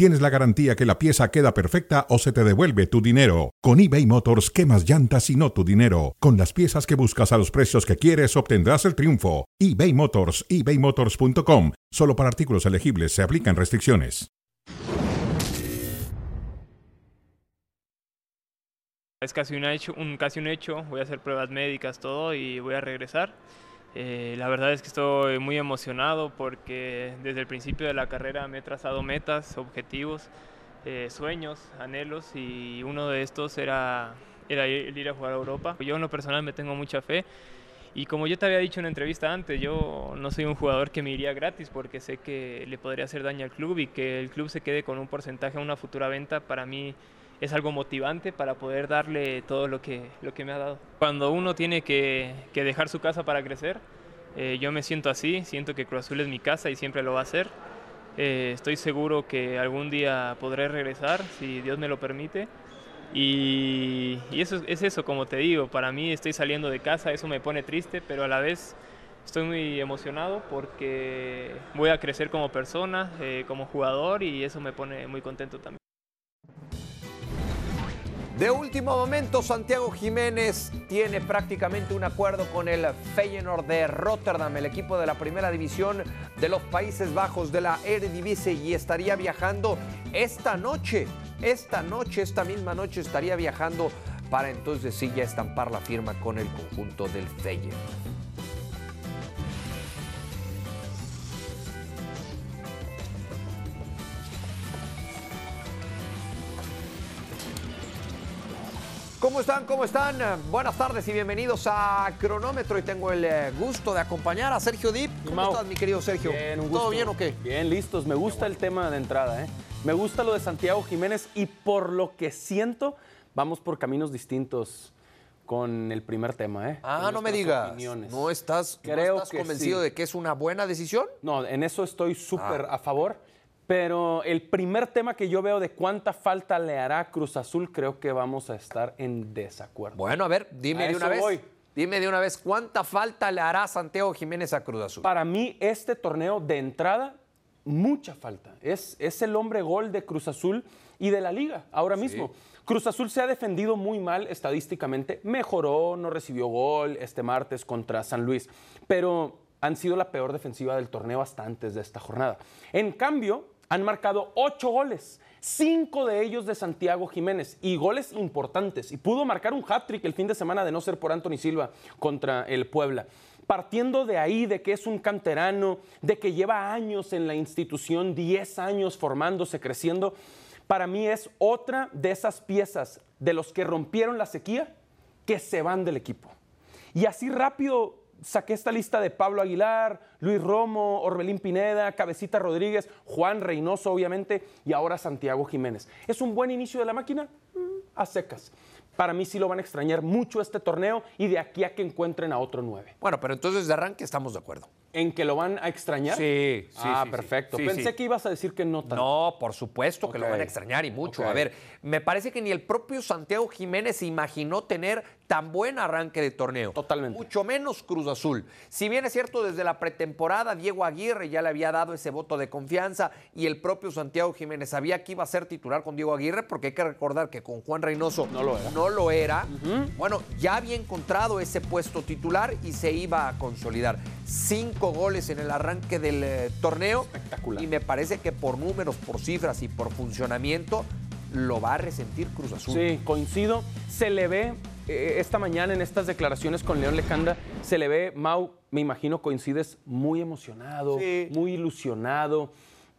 tienes la garantía que la pieza queda perfecta o se te devuelve tu dinero. Con eBay Motors, quemas llantas y no tu dinero. Con las piezas que buscas a los precios que quieres, obtendrás el triunfo. eBay Motors, ebaymotors.com. Solo para artículos elegibles se aplican restricciones. Es casi un hecho, un, casi un hecho, voy a hacer pruebas médicas, todo y voy a regresar. Eh, la verdad es que estoy muy emocionado porque desde el principio de la carrera me he trazado metas, objetivos, eh, sueños, anhelos y uno de estos era, era ir, ir a jugar a Europa. Yo en lo personal me tengo mucha fe y como yo te había dicho en una entrevista antes, yo no soy un jugador que me iría gratis porque sé que le podría hacer daño al club y que el club se quede con un porcentaje a una futura venta para mí es algo motivante para poder darle todo lo que, lo que me ha dado. Cuando uno tiene que, que dejar su casa para crecer, eh, yo me siento así, siento que Cruz Azul es mi casa y siempre lo va a ser. Eh, estoy seguro que algún día podré regresar, si Dios me lo permite. Y, y, eso es eso, como te digo, para mí estoy saliendo de casa, eso me pone triste, pero a la vez estoy muy emocionado porque voy a crecer como persona, eh, como jugador y eso me pone muy contento también. De último momento, Santiago Jiménez tiene prácticamente un acuerdo con el Feyenoord de Rotterdam, el equipo de la primera división de los Países Bajos de la Eredivisie y estaría viajando esta noche, esta noche, esta misma noche estaría viajando para entonces sí ya estampar la firma con el conjunto del Feyenoord. ¿Cómo están? ¿Cómo están? Buenas tardes y bienvenidos a Cronómetro y tengo el eh, gusto de acompañar a Sergio Dip. ¿Cómo Mau. estás, mi querido Sergio? Bien, un ¿Todo gusto. bien o qué? Bien, listos. Me gusta el tema de entrada, ¿eh? Me gusta lo de Santiago Jiménez y por lo que siento, vamos por caminos distintos con el primer tema, ¿eh? Ah, no me digas. opiniones. ¿No estás, no Creo estás que convencido sí. de que es una buena decisión? No, en eso estoy súper Ah. a favor. Pero el primer tema que yo veo de cuánta falta le hará Cruz Azul, creo que vamos a estar en desacuerdo. Bueno, a ver, dime A de una vez. voy. Dime de una vez, ¿cuánta falta le hará Santiago Jiménez a Cruz Azul? Para mí, este torneo de entrada, mucha falta. Es, es el hombre gol de Cruz Azul y de la liga ahora mismo. Cruz Azul se ha defendido muy mal estadísticamente. Mejoró, no recibió gol este martes contra San Luis, pero han sido la peor defensiva del torneo hasta antes de esta jornada. En cambio, han marcado ocho goles. Cinco de ellos de Santiago Jiménez y goles importantes. Y pudo marcar un hat-trick el fin de semana de no ser por Anthony Silva contra el Puebla partiendo de ahí, de que es un canterano, de que lleva años en la institución, 10 años formándose, creciendo, para mí es otra de esas piezas de los que rompieron la sequía que se van del equipo. Y así rápido saqué esta lista de Pablo Aguilar, Luis Romo, Orbelín Pineda, Cabecita Rodríguez, Juan Reynoso, obviamente, y ahora Santiago Jiménez. ¿Es un buen inicio de la máquina? Mm, A secas. Para mí sí lo van a extrañar mucho este torneo y de aquí a que encuentren a otro nueve. Bueno, pero entonces de arranque estamos de acuerdo. ¿En que lo van a extrañar? Sí, sí, Ah, sí, perfecto. Sí, Pensé sí. que ibas a decir que no tanto. No, por supuesto que lo van a extrañar y mucho. A ver, me parece que ni el propio Santiago Jiménez se imaginó tener tan buen arranque de torneo. Totalmente. Mucho menos Cruz Azul. Si bien es cierto, desde la pretemporada Diego Aguirre ya le había dado ese voto de confianza y el propio Santiago Jiménez sabía que iba a ser titular con Diego Aguirre, porque hay que recordar que con Juan Reynoso No lo era. no lo era. Bueno, ya había encontrado ese puesto titular y se iba a consolidar. Cinco goles en el arranque del eh, torneo. Espectacular. Y me parece que por números, por cifras y por funcionamiento lo va a resentir Cruz Azul. Sí, coincido. Se le ve esta mañana en estas declaraciones con León Lecanda, se le ve, Mau, me imagino coincides, muy emocionado, Sí. muy ilusionado.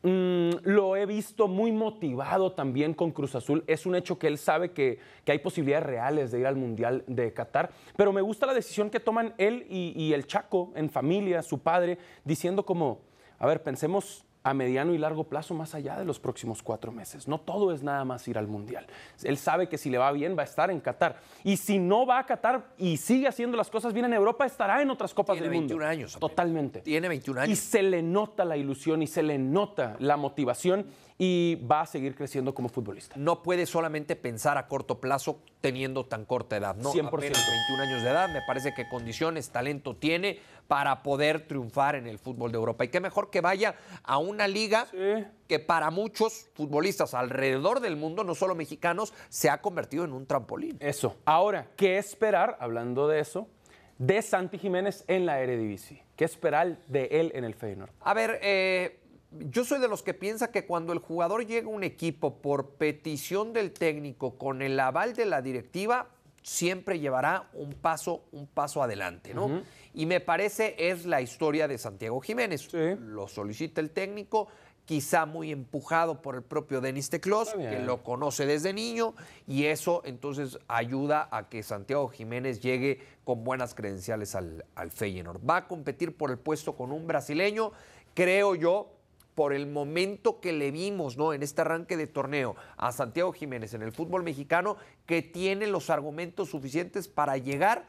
Mm, lo he visto muy motivado también con Cruz Azul. Es un hecho que él sabe que, que hay posibilidades reales de ir al Mundial de Qatar. Pero me gusta la decisión que toman él y, y el Chaco en familia, su padre, diciendo como, a ver, pensemos a mediano y largo plazo más allá de los próximos cuatro meses. No todo es nada más ir al Mundial. Él sabe que si le va bien va a estar en Qatar. Y si no va a Qatar y sigue haciendo las cosas bien en Europa, estará en otras Copas Tiene del Mundo. 21 años, Abel. Totalmente. Tiene 21 Y años. se le nota la ilusión y se le nota la motivación y va a seguir creciendo como futbolista. no puede solamente pensar a corto plazo teniendo tan corta edad. No, 100%. apenas 21 años de edad, me parece que condiciones, talento tiene para poder triunfar en el fútbol de Europa. Y qué mejor que vaya a una liga Sí. que para muchos futbolistas alrededor del mundo, no solo mexicanos, se ha convertido en un trampolín. Eso. Ahora, ¿qué esperar, hablando de eso, de Santi Jiménez en la Eredivisie? ¿Qué esperar de él en el Feyenoord? A ver, eh, yo soy de los que piensa que cuando el jugador llega a un equipo por petición del técnico con el aval de la directiva, siempre llevará un paso, un paso adelante, ¿no? Y me parece es la historia de Santiago Jiménez. Sí. Lo solicita el técnico, quizá muy empujado por el propio Denis Teclos, que lo conoce desde niño, y eso entonces ayuda a que Santiago Jiménez llegue con buenas credenciales al, al Feyenoord. Va a competir por el puesto con un brasileño, creo yo, por el momento que le vimos ¿no? en este arranque de torneo a Santiago Jiménez en el fútbol mexicano, que tiene los argumentos suficientes para llegar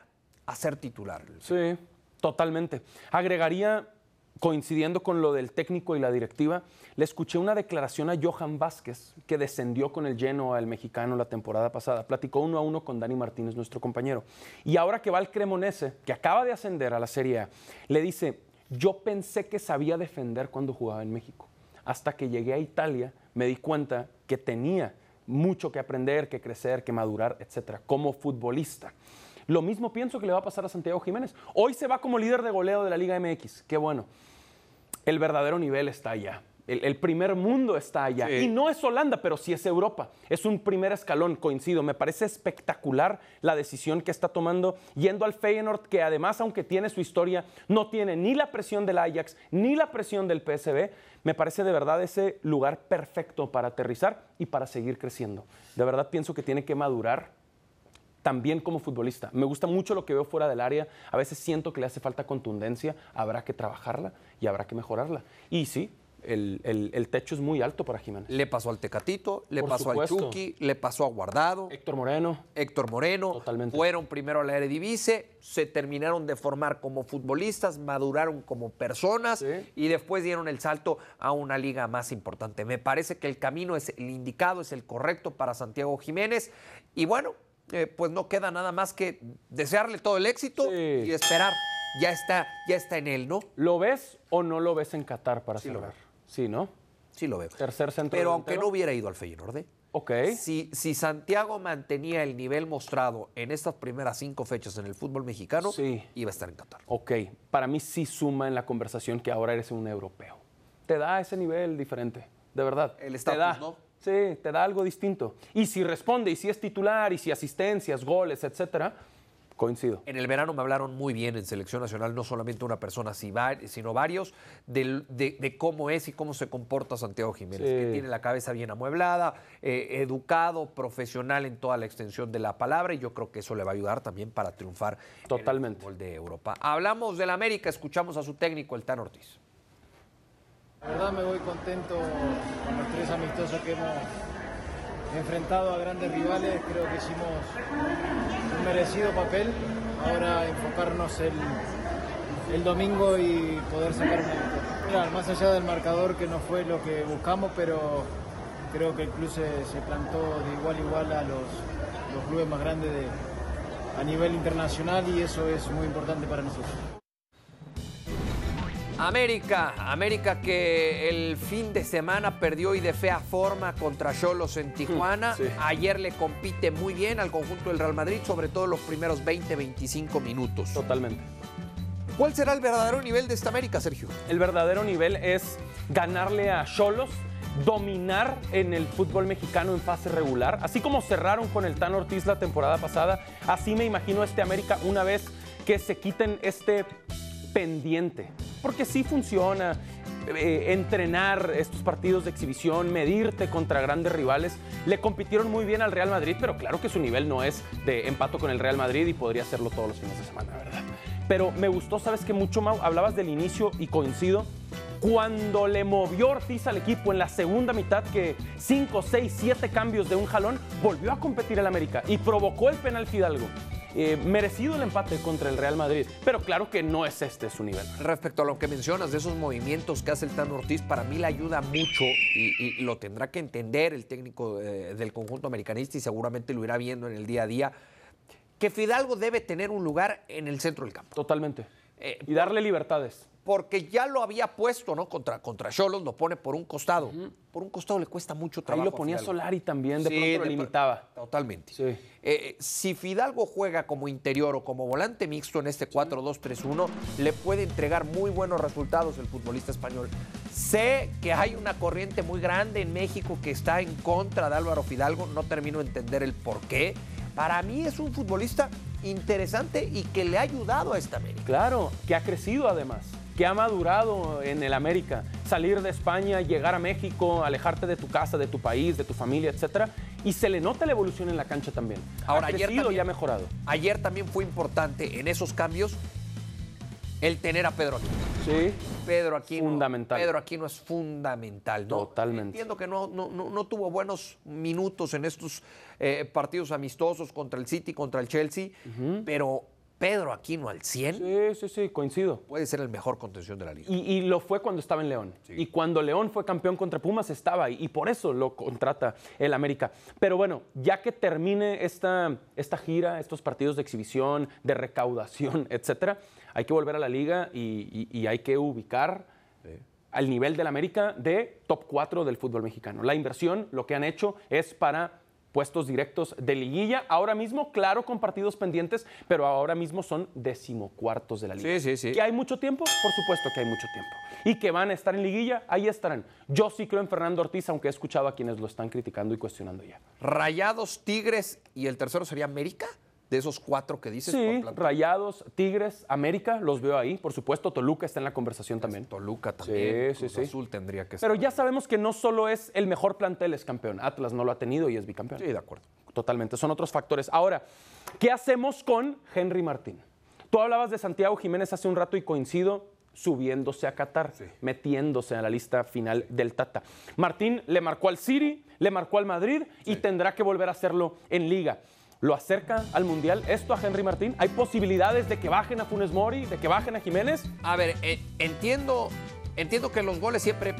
a ser titular. Sí, totalmente. Agregaría, coincidiendo con lo del técnico y la directiva, le escuché una declaración a Johan Vázquez, que descendió con el lleno al mexicano la temporada pasada. Platicó uno a uno con Dani Martínez, nuestro compañero. Y ahora que va al Cremonese, que acaba de ascender a la Serie A, le dice, yo pensé que sabía defender cuando jugaba en México. Hasta que llegué a Italia, me di cuenta que tenía mucho que aprender, que crecer, que madurar, etcétera, como futbolista. Lo mismo pienso que le va a pasar a Santiago Jiménez. Hoy se va como líder de goleo de la Liga MX. Qué bueno. El verdadero nivel está allá. El, el primer mundo está allá. Sí. Y no es Holanda, pero sí es Europa. Es un primer escalón, coincido. Me parece espectacular la decisión que está tomando yendo al Feyenoord, que además, aunque tiene su historia, no tiene ni la presión del Ajax, ni la presión del PSV. Me parece de verdad ese lugar perfecto para aterrizar y para seguir creciendo. De verdad pienso que tiene que madurar también como futbolista. Me gusta mucho lo que veo fuera del área. A veces siento que le hace falta contundencia. Habrá que trabajarla y habrá que mejorarla. Y sí, el, el- el techo es muy alto para Jiménez. Le pasó al Tecatito, le Por pasó supuesto. al Chucky, le pasó a Guardado. Héctor Moreno. Héctor Moreno, Totalmente. fueron primero a la Eredivisie, se terminaron de formar como futbolistas, maduraron como personas Sí. y después dieron el salto a una liga más importante. Me parece que el camino es el indicado, es el correcto para Santiago Jiménez y bueno, eh, pues no queda nada más que desearle todo el éxito Sí. y esperar. Ya está, ya está en él, ¿no? ¿Lo ves o no lo ves en Qatar para Sí lo cerrar? Sí, ¿no? Sí lo veo. Tercer centro Pero aunque no hubiera ido al Feyenoord, ¿eh? Ok. Si, si Santiago mantenía el nivel mostrado en estas primeras cinco fechas en el fútbol mexicano, Sí. iba a estar en Qatar. Ok. Para mí sí suma en la conversación que ahora eres un europeo. Te da ese nivel diferente, de verdad. El te estatus, da, ¿no? Sí, te da algo distinto. Y si responde, y si es titular, y si asistencias, goles, etcétera, coincido. En el verano me hablaron muy bien en selección nacional, no solamente una persona, sino varios, de, de cómo es y cómo se comporta Santiago Jiménez, Sí. que tiene la cabeza bien amueblada, eh, educado, profesional en toda la extensión de la palabra, y yo creo que eso le va a ayudar también para triunfar en Totalmente. el fútbol de Europa. Hablamos del América, escuchamos a su técnico, el Tan Ortiz. La verdad me voy contento con los tres amistosos que hemos enfrentado a grandes rivales. Creo que hicimos merecido papel. Ahora enfocarnos el, el domingo y poder sacar una. Mira, más allá del marcador que no fue lo que buscamos, pero creo que el club se, se plantó de igual a igual a los, los clubes más grandes de- a nivel internacional y eso es muy importante para nosotros. América, América que el fin de semana perdió y de fea forma contra Cholos en Tijuana. Sí. Ayer le compite muy bien al conjunto del Real Madrid, sobre todo los primeros 20-25 minutos. Totalmente. ¿Cuál será el verdadero nivel de esta América, Sergio? El verdadero nivel es ganarle a Cholos, dominar en el fútbol mexicano en fase regular. Así como cerraron con el Tan Ortiz la temporada pasada, así me imagino este América una vez que se quiten este pendiente. Porque sí funciona. eh, entrenar estos partidos de exhibición, medirte contra grandes rivales. Le compitieron muy bien al Real Madrid, pero claro que su nivel no es de empato con el Real Madrid y podría hacerlo todos los fines de semana, ¿verdad? Pero me gustó, sabes que mucho, Mau, hablabas del inicio y coincido. Cuando le movió Ortiz al equipo en la segunda mitad, que 5, 6, 7 cambios de un jalón, volvió a competir el América y provocó el penal Fidalgo. Eh, merecido el empate contra el Real Madrid, pero claro que no es este su nivel. Respecto a lo que mencionas de esos movimientos que hace el Tano Ortiz, para mí le ayuda mucho y, y lo tendrá que entender el técnico eh, del conjunto americanista y seguramente lo irá viendo en el día a día, que Fidalgo debe tener un lugar en el centro del campo. Totalmente. Eh, y darle libertades. Porque ya lo había puesto, ¿no? Contra contra Cholos, lo pone por un costado. Por un costado le cuesta mucho trabajo. Ahí lo ponía a. Solari también, de Sí, pronto lo limitaba. Totalmente. Sí. Eh, si Fidalgo juega como interior o como volante mixto en este 4-2-3-1, le puede entregar muy buenos resultados el futbolista español. Sé que hay una corriente muy grande en México que está en contra de Álvaro Fidalgo, no termino de entender el por qué. Para mí es un futbolista interesante y que le ha ayudado a esta América. Claro, que ha crecido además, que ha madurado en el América. Salir de España, llegar a México, alejarte de tu casa, de tu país, de tu familia, etcétera. Y se le nota la evolución en la cancha también. Ahora, ha ayer también- y ha mejorado. Ayer también fue importante en esos cambios el tener a Pedro Aquino. Sí. Pedro Aquino. Fundamental. Pedro Aquino es fundamental, ¿no? Totalmente. Entiendo que no, no, no- no tuvo buenos minutos en estos eh, partidos amistosos contra el City, contra el Chelsea, pero Pedro Aquino al 100 Sí, sí, sí, coincido. puede ser el mejor contención de la liga. Y, y lo fue cuando estaba en León. Y cuando León fue campeón contra Pumas estaba ahí. Y por eso lo contrata el América. Pero bueno, ya que termine esta, esta gira, estos partidos de exhibición, de recaudación, etcétera, hay que volver a la liga y, y- y hay que ubicar al nivel del América de top 4 del fútbol mexicano. La inversión, lo que han hecho es para puestos directos de liguilla. Ahora mismo, claro, con partidos pendientes, pero ahora mismo son decimocuartos de la liga. Sí, sí, sí. ¿Que hay mucho tiempo? Por supuesto que hay mucho tiempo. ¿Y que van a estar en liguilla? Ahí estarán. Yo sí creo en Fernando Ortiz, aunque he escuchado a quienes lo están criticando y cuestionando ya. Rayados, Tigres y el tercero sería América, de esos cuatro que dices. Sí. Rayados, Tigres, América, los veo ahí. Por supuesto, Toluca está en la conversación también. Toluca también. Sí, Cruz sí. Azul tendría que Pero estar. ya sabemos que no solo es el mejor plantel es campeón. Atlas no lo ha tenido y es bicampeón. Sí, de acuerdo. Totalmente, son otros factores. Ahora, ¿qué hacemos con Henry Martín? Tú hablabas de Santiago Jiménez hace un rato y coincido subiéndose a Qatar, metiéndose a la lista final del Tata. Martín le marcó al City, le marcó al Madrid y tendrá que volver a hacerlo en Liga. ¿Lo acerca al Mundial esto a Henry Martín? ¿Hay posibilidades de que bajen a Funes Mori, de que bajen a Jiménez? A ver, eh, entiendo, entiendo que los goles siempre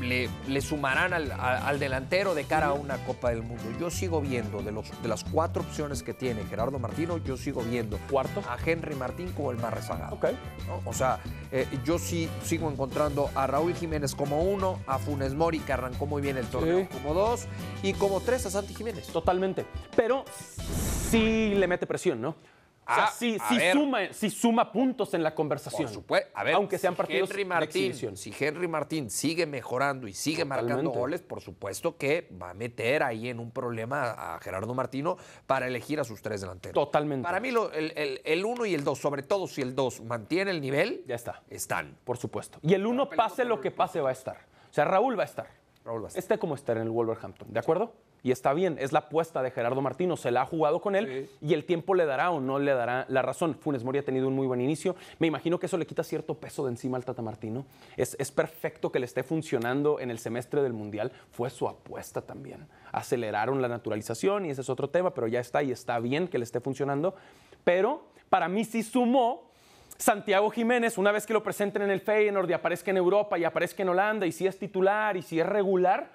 le, le sumarán al, a- al delantero de cara a una Copa del Mundo. Yo sigo viendo, de, los, de las cuatro opciones que tiene Gerardo Martino, yo sigo viendo Cuarto. a Henry Martín como el más rezagado. Ok. ¿no? O sea, eh, yo sí sigo encontrando a Raúl Jiménez como uno, a Funes Mori, que arrancó muy bien el torneo, Sí. como dos, y como tres a Santi Jiménez. Totalmente. Pero sí le mete presión, ¿no? O sea, Ah, sí ver. suma, sí suma puntos en la conversación. Por supuesto. A ver, aunque sean si partidos Henry de Martín, exhibición. si Henry Martín sigue mejorando y sigue marcando goles, por supuesto que va a meter ahí en un problema a Gerardo Martino para elegir a sus tres delanteros. Totalmente. Para mí lo- el, el, el uno y el dos, sobre todo si el dos mantiene el nivel, Ya está. están. Por supuesto. Y el uno, pase lo que pase, va a estar. O sea, Raúl va a estar. Raúl va a estar. Esté como estar en el Wolverhampton, ¿de acuerdo? Y está bien, es la apuesta de Gerardo Martino, se la ha jugado con él y el tiempo le dará o no le dará la razón. Funes Mori ha tenido un muy buen inicio. Me imagino que eso le quita cierto peso de encima al Tata Martino. Es, es perfecto que le esté funcionando en el semestre del Mundial. Fue su apuesta también. Aceleraron la naturalización y ese es otro tema, pero ya está y está bien que le esté funcionando. Pero para mí sí sumó Santiago Jiménez, una vez que lo presenten en el Feyenoord y aparezca en Europa y aparezca en Holanda y si es titular y si es regular,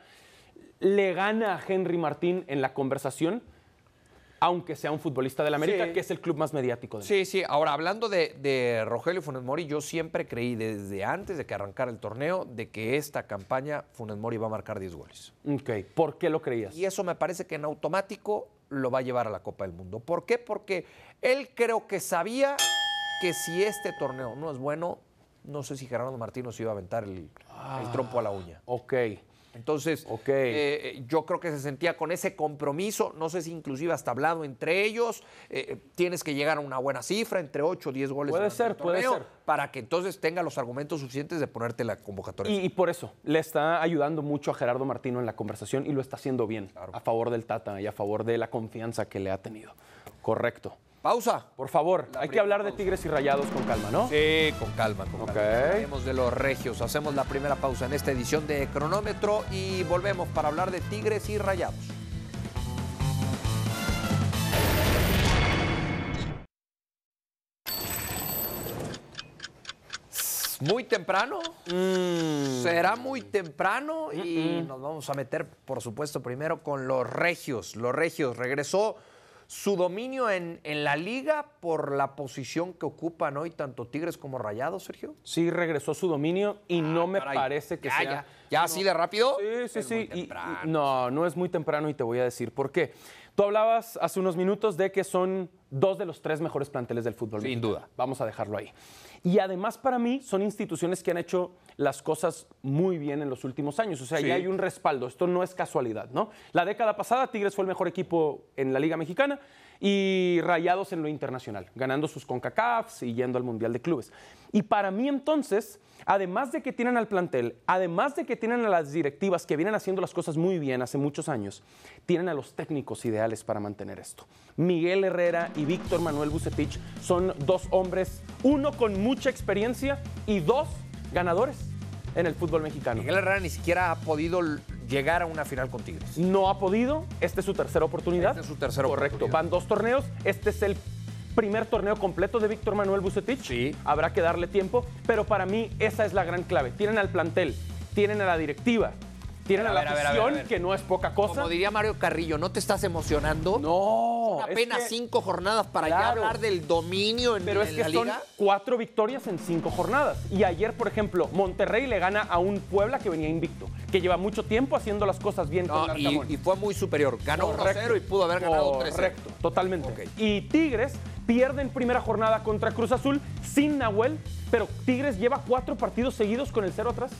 le gana a Henry Martín en la conversación, aunque sea un futbolista del América, Sí. que es el club más mediático del Sí, sí. Ahora, hablando de, de Rogelio Funes Mori, yo siempre creí desde antes de que arrancara el torneo de que esta campaña Funes Mori va a marcar 10 goles. Ok, ¿por qué lo creías? Y eso me parece que en automático lo va a llevar a la Copa del Mundo. ¿Por qué? Porque él creo que sabía que si este torneo no es bueno, no sé si Gerardo Martino se iba a aventar el, el trompo a la uña. Ok, Entonces, eh, yo creo que se sentía con ese compromiso, no sé si inclusive hasta hablado entre ellos, eh, tienes que llegar a una buena cifra, entre 8 o 10 goles. Puede ser, puede ser. Para que entonces tenga los argumentos suficientes de ponerte la convocatoria. y, y por eso le está ayudando mucho a Gerardo Martino en la conversación y lo está haciendo bien a favor del Tata y a favor de la confianza que le ha tenido. Correcto. Pausa. Por favor, La hay que hablar de. Tigres y Rayados con calma, ¿no? Sí, con calma, con Ok. calma. Hablaremos de los regios. Hacemos la primera pausa en esta edición de Cronómetro y volvemos para hablar de Tigres y Rayados. Muy temprano. Será muy temprano y nos vamos a meter, por supuesto, primero con los regios. Los regios regresó su dominio en, en la liga por la posición que ocupan hoy tanto Tigres como Rayados, Sergio. Sí regresó su dominio y no me Ah, Caray. parece que ya, sea... Ya, ya así de rápido. Sí, sí, Es sí. muy y- no, no es muy temprano y te voy a decir por qué. Tú hablabas hace unos minutos de que son dos de los tres mejores planteles del fútbol. Sin mexicano. duda. Vamos a dejarlo ahí. Y además para mí son instituciones que han hecho las cosas muy bien en los últimos años. O sea, Sí. ya hay un respaldo. Esto no es casualidad, ¿no? La década pasada Tigres fue el mejor equipo en la Liga Mexicana y Rayados en lo internacional, ganando sus CONCACAFs y yendo al Mundial de Clubes. Y para mí entonces, además de que tienen al plantel, además de que tienen a las directivas que vienen haciendo las cosas muy bien hace muchos años, tienen a los técnicos ideales para mantener esto. Miguel Herrera y Víctor Manuel Bucetich son dos hombres, uno con mucha experiencia y dos ganadores en el fútbol mexicano. Miguel Herrera ni siquiera ha podido llegar a una final con Tigres. No ha podido, esta es su tercera oportunidad. Esta es su tercera Correcto, oportunidad. van dos torneos, este es el primer torneo completo de Víctor Manuel Bucetich. Sí. Habrá que darle tiempo, pero para mí esa es la gran clave. Tienen al plantel, tienen a la directiva, tienen A la ver, a ver, afición, a ver. que no es poca cosa. Como diría Mario Carrillo, ¿no te estás emocionando? No, Son es apenas que- cinco jornadas para ya hablar del dominio en, Pero es que la son cuatro victorias en cinco jornadas. Y ayer, por ejemplo, Monterrey le gana a un Puebla que venía invicto, que lleva mucho tiempo haciendo las cosas bien con No, y, Larcamón. y fue muy superior. Ganó Correcto. 1-0 y pudo haber ganado 3-0. Correcto, totalmente. Y Tigres pierde en primera jornada contra Cruz Azul sin Nahuel, pero Tigres lleva cuatro partidos seguidos con el cero atrás.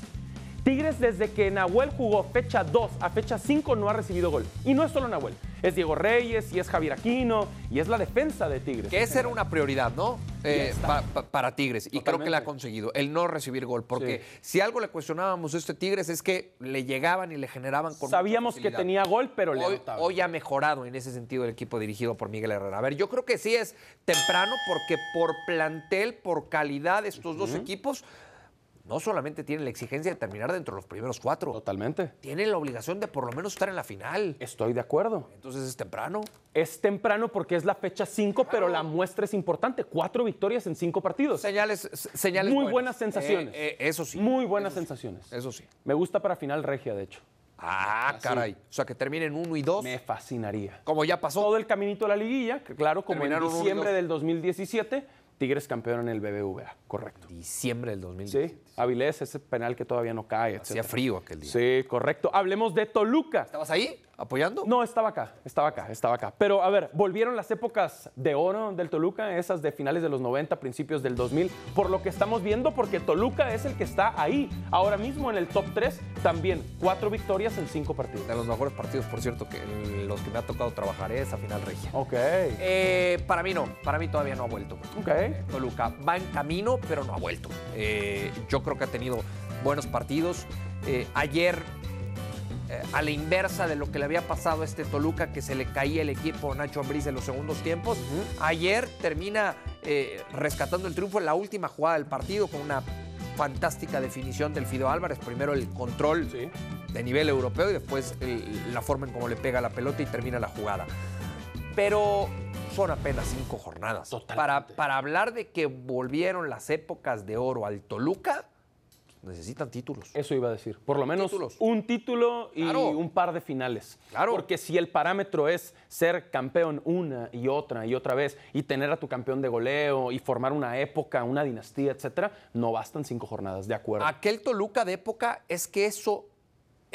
Tigres desde que Nahuel jugó fecha 2 a fecha 5 no ha recibido gol. Y no es solo Nahuel, es Diego Reyes, y es Javier Aquino, y es la defensa de Tigres. Que esa era una prioridad, ¿no? Eh, pa- pa- para Tigres. Y creo que la ha conseguido, el no recibir gol. Porque Sí. si algo le cuestionábamos a este Tigres es que le llegaban y le generaban con Sabíamos que tenía gol, pero le Hoy, hoy ha mejorado en ese sentido el equipo dirigido por Miguel Herrera. A ver, yo creo que sí es temprano porque por plantel, por calidad, estos dos equipos no solamente tienen la exigencia de terminar dentro de los primeros cuatro, Totalmente. tienen la obligación de por lo menos estar en la final. Estoy de acuerdo. Entonces es temprano. Es temprano porque es la fecha 5, pero la muestra es importante. Cuatro victorias en cinco partidos. Señales, señales Muy buenas sensaciones. Eh, eh, eso sí. Muy buenas Eso sí, sensaciones. Eso sí. Me gusta para final regia, de hecho. Ah, caray. O sea, que terminen uno y dos, Me fascinaría. como ya pasó. Todo el caminito a la liguilla, que claro, como Terminaron en diciembre del 2017, Tigres campeón en el BBVA. Correcto. Diciembre del 2010. Sí, Avilés, ese penal que todavía no cae, Hacía frío aquel día. Sí, correcto. Hablemos de Toluca. ¿Estabas ahí apoyando? No, estaba acá, estaba acá, estaba acá. Pero a ver, volvieron las épocas de oro del Toluca, esas de finales de los 90, principios del 2000, por lo que estamos viendo, porque Toluca es el que está ahí, ahora mismo en el top 3, también cuatro victorias en cinco partidos. De los mejores partidos, por cierto, que los que me ha tocado trabajar es esa final regia. Ok, Eh, para mí no, para mí todavía no ha vuelto. ok. Toluca va en camino, pero no ha vuelto. Eh, yo creo que ha tenido buenos partidos. Eh, ayer, eh, a la inversa de lo que le había pasado a este Toluca, que se le caía el equipo a Nacho Ambriz en los segundos tiempos, ayer termina eh, rescatando el triunfo en la última jugada del partido con una fantástica definición del Fido Álvarez. Primero el control Sí. de nivel europeo y después el- la forma en cómo le pega la pelota y termina la jugada. Pero son apenas cinco jornadas. Para, para hablar de que volvieron las épocas de oro al Toluca, necesitan títulos. Eso iba a decir. Por lo menos Títulos. un título y Claro. un par de finales. Claro. Porque si el parámetro es ser campeón una y otra y otra vez y tener a tu campeón de goleo y formar una época, una dinastía, etcétera, no bastan cinco jornadas, de acuerdo. Aquel Toluca de época es que eso,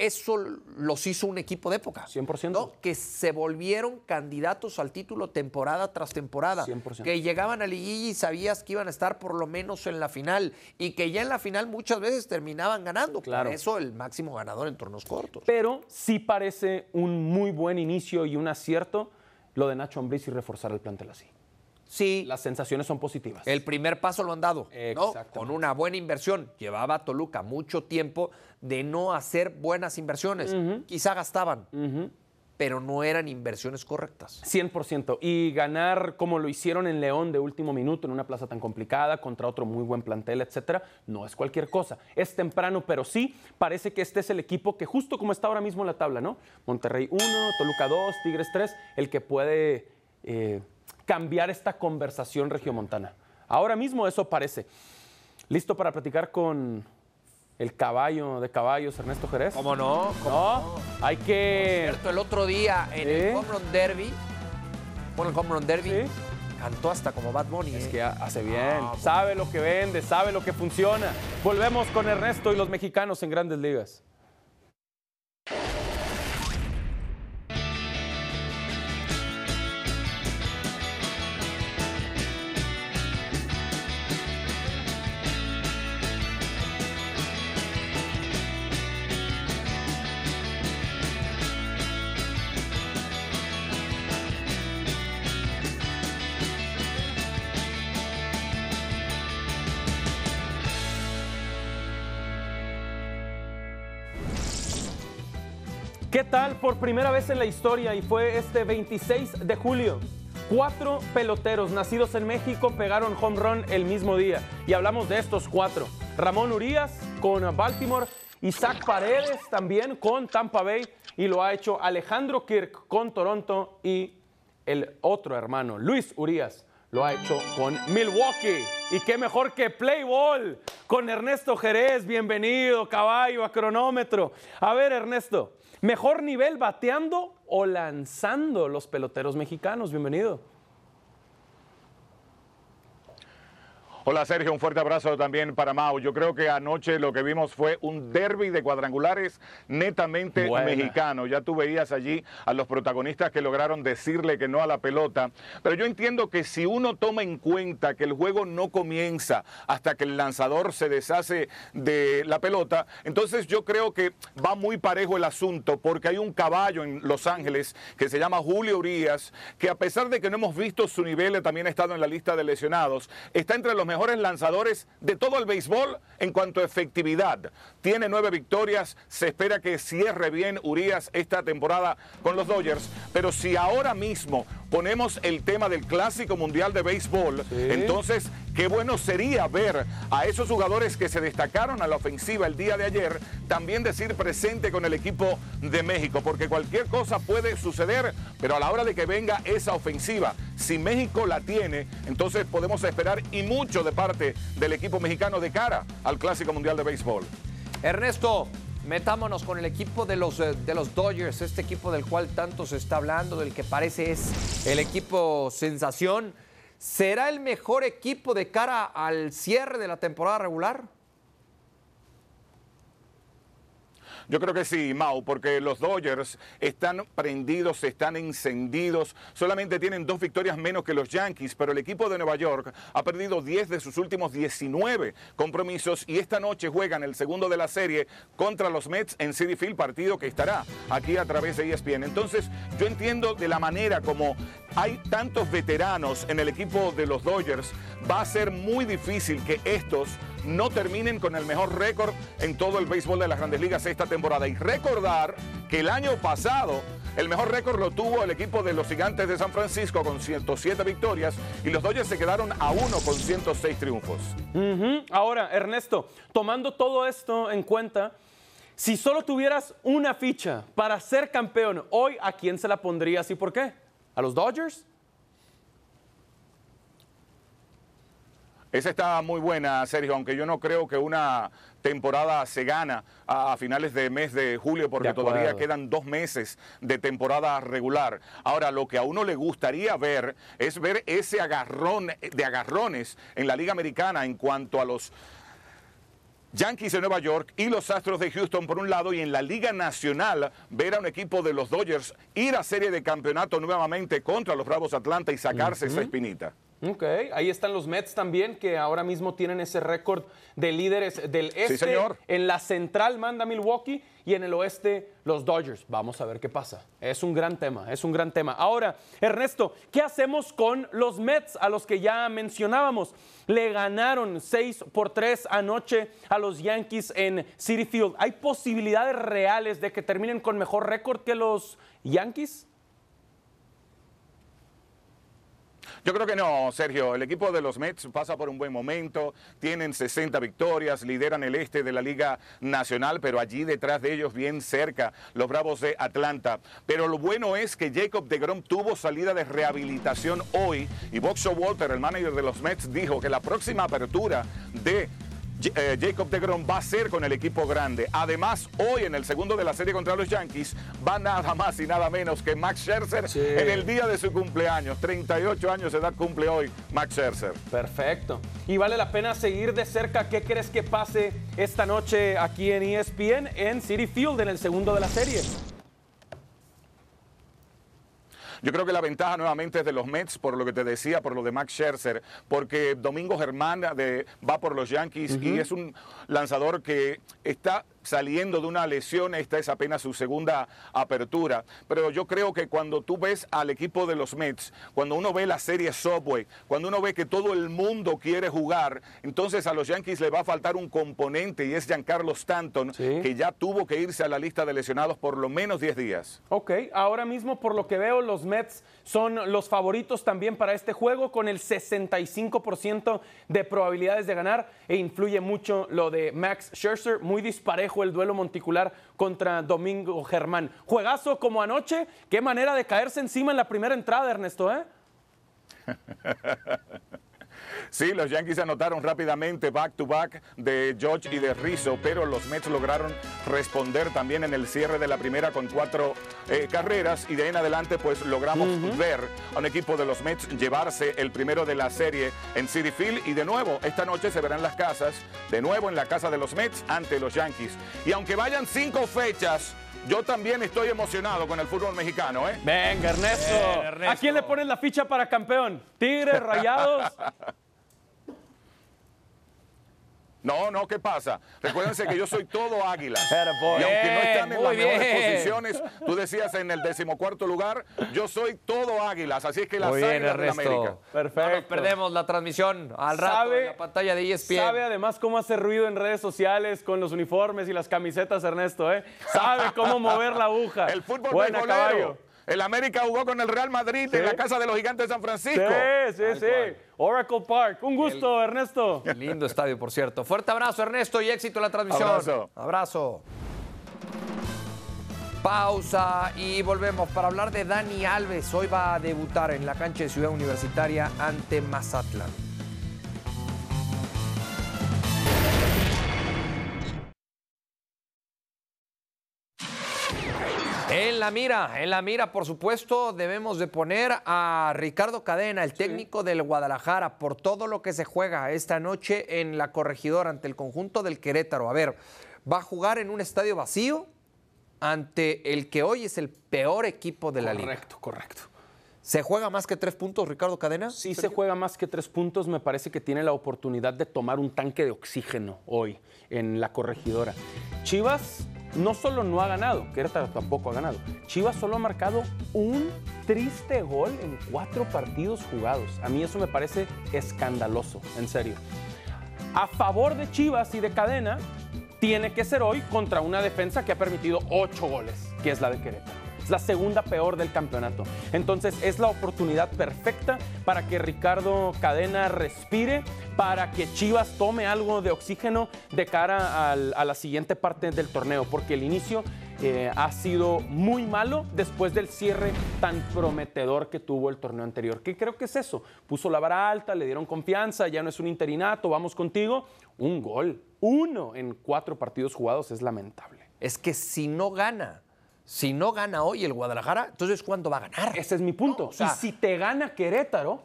eso los hizo un equipo de época. 100%. ¿no? Que se volvieron candidatos al título temporada tras temporada. 100%. Que llegaban a liguilla y sabías que iban a estar por lo menos en la final. Y que ya en la final muchas veces terminaban ganando. Claro. Por eso el máximo ganador en torneos cortos. Pero sí parece un muy buen inicio y un acierto lo de Nacho Ambriz y reforzar el plantel así. Sí. Las sensaciones son positivas. El primer paso lo han dado, ¿no? Con una buena inversión. Llevaba a Toluca mucho tiempo de no hacer buenas inversiones. Quizá gastaban, pero no eran inversiones correctas. 100%. Y ganar como lo hicieron en León de último minuto, en una plaza tan complicada, contra otro muy buen plantel, etcétera, no es cualquier cosa. Es temprano, pero sí parece que este es el equipo que, justo como está ahora mismo en la tabla, ¿no? Monterrey 1, Toluca 2, Tigres 3, el que puede eh, cambiar esta conversación regiomontana. Ahora mismo eso parece. ¿Listo para platicar con el caballo de caballos, Ernesto Jerez. ¿Cómo no? no, hay que. Cierto, el otro día en el Home Run Derby, bueno, el Home Run Derby, cantó hasta como Bad Bunny. Es ¿eh? que hace bien, sabe lo que vende, sabe lo que funciona. Volvemos con Ernesto y los mexicanos en grandes ligas. ¿Qué tal? Por primera vez en la historia y fue este 26 de julio. Cuatro peloteros nacidos en México pegaron home run el mismo día. Y hablamos de estos cuatro. Ramón Urias con Baltimore, Isaac Paredes también con Tampa Bay y lo ha hecho Alejandro Kirk con Toronto y el otro hermano, Luis Urias, lo ha hecho con Milwaukee. Y qué mejor que Play Ball con Ernesto Jerez. Bienvenido, caballo, a cronómetro. A ver, Ernesto, ¿mejor nivel bateando o lanzando los peloteros mexicanos? Bienvenido. Hola Sergio, un fuerte abrazo también para Mau. Yo creo que anoche lo que vimos fue un derby de cuadrangulares netamente Buena. mexicano. Ya tú veías allí a los protagonistas que lograron decirle que no a la pelota. Pero yo entiendo que si uno toma en cuenta que el juego no comienza hasta que el lanzador se deshace de la pelota, entonces yo creo que va muy parejo el asunto porque hay un caballo en Los Ángeles que se llama Julio Urias, que a pesar de que no hemos visto su nivel, también ha estado en la lista de lesionados, está entre los mejores lanzadores de todo el béisbol en cuanto a efectividad. Tiene nueve victorias, se espera que cierre bien Urias esta temporada con los Dodgers, pero si ahora mismo ponemos el tema del Clásico Mundial de Béisbol, entonces qué bueno sería ver a esos jugadores que se destacaron a la ofensiva el día de ayer, también decir presente con el equipo de México, porque cualquier cosa puede suceder, pero a la hora de que venga esa ofensiva, si México la tiene, entonces podemos esperar y mucho de parte del equipo mexicano de cara al Clásico Mundial de Béisbol. Ernesto, metámonos con el equipo de los, eh, de los Dodgers, este equipo del cual tanto se está hablando, del que parece es el equipo sensación. ¿Será el mejor equipo de cara al cierre de la temporada regular? Yo creo que sí, Mau, porque los Dodgers están prendidos, están encendidos. Solamente tienen dos victorias menos que los Yankees, pero el equipo de Nueva York ha perdido 10 de sus últimos 19 compromisos y esta noche juegan el segundo de la serie contra los Mets en City Field, partido que estará aquí a través de ESPN. Entonces, yo entiendo de la manera como hay tantos veteranos en el equipo de los Dodgers, va a ser muy difícil que estos no terminen con el mejor récord en todo el béisbol de las grandes ligas esta temporada. Y recordar que el año pasado el mejor récord lo tuvo el equipo de los gigantes de San Francisco con 107 victorias y los Dodgers se quedaron a uno con 106 triunfos. Ahora, Ernesto, tomando todo esto en cuenta, si solo tuvieras una ficha para ser campeón, hoy, ¿a quién se la pondrías y por qué? ¿A los Dodgers? Esa está muy buena, Sergio, aunque yo no creo que una temporada se gana a finales de mes de julio porque De todavía quedan dos meses de temporada regular. Ahora, lo que a uno le gustaría ver es ver ese agarrón de agarrones en la Liga Americana en cuanto a los Yankees de Nueva York y los Astros de Houston por un lado y en la Liga Nacional ver a un equipo de los Dodgers ir a serie de campeonato nuevamente contra los Bravos Atlanta y sacarse esa espinita. Ok, ahí están los Mets también, que ahora mismo tienen ese récord de líderes del este. señor. En la central manda Milwaukee y en el oeste los Dodgers. Vamos a ver qué pasa. Es un gran tema, es un gran tema. Ahora, Ernesto, ¿qué hacemos con los Mets a los que ya mencionábamos? Le ganaron 6 por 3 anoche a los Yankees en City Field. ¿Hay posibilidades reales de que terminen con mejor récord que los Yankees? Yo creo que no, Sergio. El equipo de los Mets pasa por un buen momento, tienen 60 victorias, lideran el este de la Liga Nacional, pero allí detrás de ellos, bien cerca, los Bravos de Atlanta. Pero lo bueno es que Jacob de Grom tuvo salida de rehabilitación hoy y Bob Walter, el manager de los Mets, dijo que la próxima apertura de Jacob DeGrom va a ser con el equipo grande. Además, hoy en el segundo de la serie contra los Yankees va nada más y nada menos que Max Scherzer en el día de su cumpleaños. 38 años de edad cumple hoy Max Scherzer. Perfecto. Y vale la pena seguir de cerca qué crees que pase esta noche aquí en ESPN en City Field en el segundo de la serie. Yo creo que la ventaja nuevamente es de los Mets, por lo que te decía, por lo de Max Scherzer, porque Domingo Germán de, va por los Yankees y es un lanzador que está saliendo de una lesión, esta es apenas su segunda apertura, pero yo creo que cuando tú ves al equipo de los Mets, cuando uno ve la serie Subway, cuando uno ve que todo el mundo quiere jugar, entonces a los Yankees le va a faltar un componente y es Giancarlo Stanton, que ya tuvo que irse a la lista de lesionados por lo menos 10 días. Ok, ahora mismo por lo que veo los Mets son los favoritos también para este juego con el 65% de probabilidades de ganar e influye mucho lo de Max Scherzer, muy disparejo el duelo monticular contra Domingo Germán. Juegazo como anoche, qué manera de caerse encima en la primera entrada, Ernesto, ¿eh? Sí, los Yankees anotaron rápidamente back to back de George y de Rizzo, pero los Mets lograron responder también en el cierre de la primera con cuatro eh, carreras y de ahí en adelante pues logramos ver a un equipo de los Mets llevarse el primero de la serie en City Field y de nuevo esta noche se verán las casas, de nuevo en la casa de los Mets ante los Yankees. Y aunque vayan cinco fechas, yo también estoy emocionado con el fútbol mexicano, ¿eh? Venga, Ernesto. ¿A quién le pones la ficha para campeón? ¿Tigres, Rayados? No, no, ¿qué pasa? Recuérdense que yo soy todo águila. Y aunque no están en las mejores posiciones, tú decías en el decimocuarto lugar, yo soy todo águilas. Así es que las águilas de América. Perfecto. perdemos la transmisión al rato en la pantalla de ESPN. Sabe además cómo hace ruido en redes sociales con los uniformes y las camisetas, Ernesto, ¿eh? Sabe cómo mover la aguja. El fútbol Buena, caballo. El América jugó con el Real Madrid en la casa de los gigantes de San Francisco. Sí, sí, sí. Oracle Park. Un gusto, Ernesto. Lindo estadio, por cierto. Fuerte abrazo, Ernesto, y éxito en la transmisión. Abrazo. Abrazo. Pausa y volvemos para hablar de Dani Alves. Hoy va a debutar en la cancha de Ciudad Universitaria ante Mazatlán. En la mira, en la mira, por supuesto, debemos de poner a Ricardo Cadena, el técnico del Guadalajara, por todo lo que se juega esta noche en la corregidora ante el conjunto del Querétaro. A ver, va a jugar en un estadio vacío ante el que hoy es el peor equipo de la liga. Correcto, correcto. ¿Se juega más que tres puntos, Ricardo Cadena? Sí, se juega más que tres puntos. Me parece que tiene la oportunidad de tomar un tanque de oxígeno hoy en la corregidora. Chivas no solo no ha ganado, Querétaro tampoco ha ganado. Chivas solo ha marcado un triste gol en cuatro partidos jugados. A mí eso me parece escandaloso, en serio. A favor de Chivas y de Cadena, tiene que ser hoy contra una defensa que ha permitido ocho goles, que es la de Querétaro la segunda peor del campeonato. Entonces es la oportunidad perfecta para que Ricardo Cadena respire, para que Chivas tome algo de oxígeno de cara a la siguiente parte del torneo, porque el inicio eh, ha sido muy malo después del cierre tan prometedor que tuvo el torneo anterior. ¿Qué creo que es eso? Puso la vara alta, le dieron confianza, ya no es un interinato, vamos contigo. Un gol, uno en cuatro partidos jugados es lamentable. Es que si no gana, si no gana hoy el Guadalajara, entonces ¿cuándo va a ganar? Ese es mi punto. y si te gana Querétaro,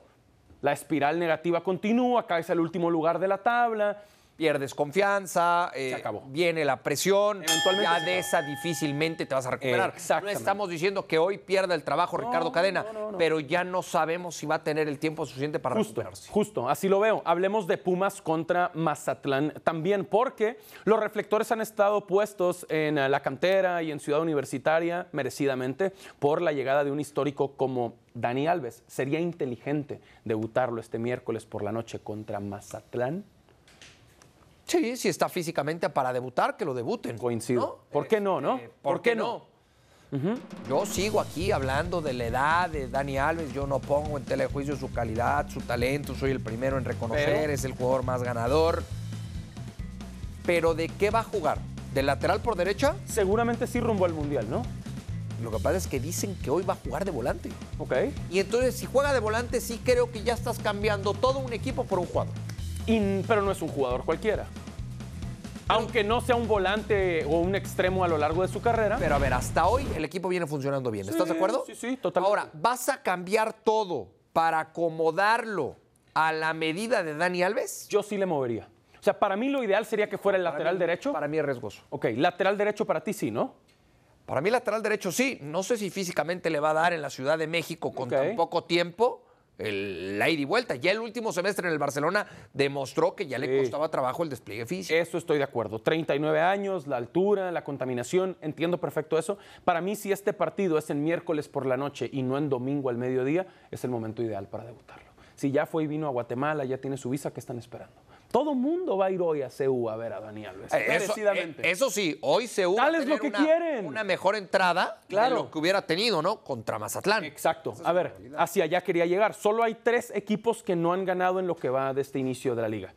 la espiral negativa continúa, caes al último lugar de la tabla. Pierdes confianza, eh, viene la presión, Eventualmente ya de esa difícilmente te vas a recuperar. No estamos diciendo que hoy pierda el trabajo Ricardo Cadena, pero ya no sabemos si va a tener el tiempo suficiente para Justo, recuperarse. justo, así lo veo. Hablemos de Pumas contra Mazatlán también, porque los reflectores han estado puestos en eh, la cantera y en Ciudad Universitaria, merecidamente, por la llegada de un histórico como Dani Alves. ¿Sería inteligente debutarlo este miércoles por la noche contra Mazatlán? Sí, si está físicamente para debutar, que lo debuten. Coincido. ¿no? ¿Por qué no, no? Eh, ¿Por, qué no? Yo sigo aquí hablando de la edad de Dani Alves. Yo no pongo en telejuicio su calidad, su talento. Soy el primero en reconocer. Pero- Es el jugador más ganador. Pero ¿de qué va a jugar? ¿De lateral por derecha? Seguramente sí rumbo al Mundial, ¿no? Lo que pasa es que dicen que hoy va a jugar de volante. Ok. Y entonces, si juega de volante, sí creo que ya estás cambiando todo un equipo por un jugador. Y- pero no es un jugador cualquiera. Aunque no sea un volante o un extremo a lo largo de su carrera. Pero a ver, hasta hoy el equipo viene funcionando bien. ¿Estás de acuerdo? Sí, sí, totalmente. Ahora, ¿vas a cambiar todo para acomodarlo a la medida de Dani Alves? yo sí le movería. O sea, para mí lo ideal sería que fuera el lateral mí- derecho. Para mí es riesgoso. Ok, lateral derecho para ti sí, ¿no? Para mí lateral derecho sí. No sé si físicamente le va a dar en la Ciudad de México con tan poco tiempo el, la ida y vuelta. Ya el último semestre en el Barcelona demostró que ya le costaba trabajo el despliegue físico. Eso estoy de acuerdo. 39 años, la altura, la contaminación, entiendo perfecto eso. Para mí, si este partido es en miércoles por la noche y no en domingo al mediodía, es el momento ideal para debutarlo. Si ya fue y vino a Guatemala, ya tiene su visa, ¿qué están esperando? Todo mundo va a ir hoy a CEU a ver a Dani Alves. Eh, Eso, merecidamente. eh, eso sí, hoy se va a lo que una, quieren. una mejor entrada Claro. de lo que hubiera tenido, ¿no? Contra Mazatlán. Exacto. A ver, hacia allá quería llegar. Solo hay tres equipos que no han ganado en lo que va de este inicio de la liga.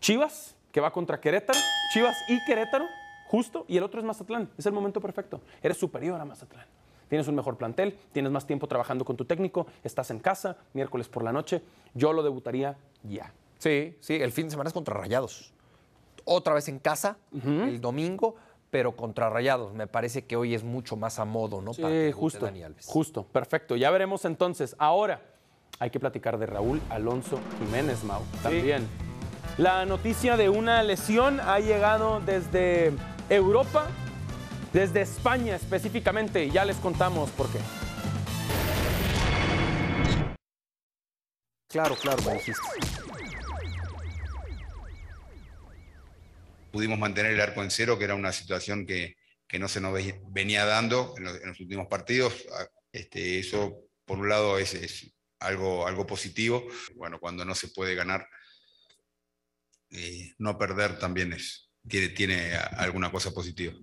Chivas, que va contra Querétaro. Chivas y Querétaro, justo. Y el otro es Mazatlán. Es el momento perfecto. Eres superior a Mazatlán. Tienes un mejor plantel, tienes más tiempo trabajando con tu técnico, estás en casa, miércoles por la noche. Yo lo debutaría ya. Sí, sí, el fin de semana es contra Rayados. Otra vez en casa, el domingo, pero contra Rayados. Me parece que hoy es mucho más a modo, ¿no? Para que Sí, justo. Dani Alves. Justo, perfecto. Ya veremos entonces. Ahora hay que platicar de Raúl Alonso Jiménez Mau. También. La noticia de una lesión ha llegado desde Europa, desde España específicamente. y Ya les contamos por qué. Claro, claro, me dijiste. Pudimos mantener el arco en cero, que era una situación que, que no se nos ve- venía dando en los, últimos partidos. Ah, Este, eso, por un lado, es, algo, algo positivo. Bueno, cuando no se puede ganar, eh, no perder también es, tiene, tiene alguna cosa positiva.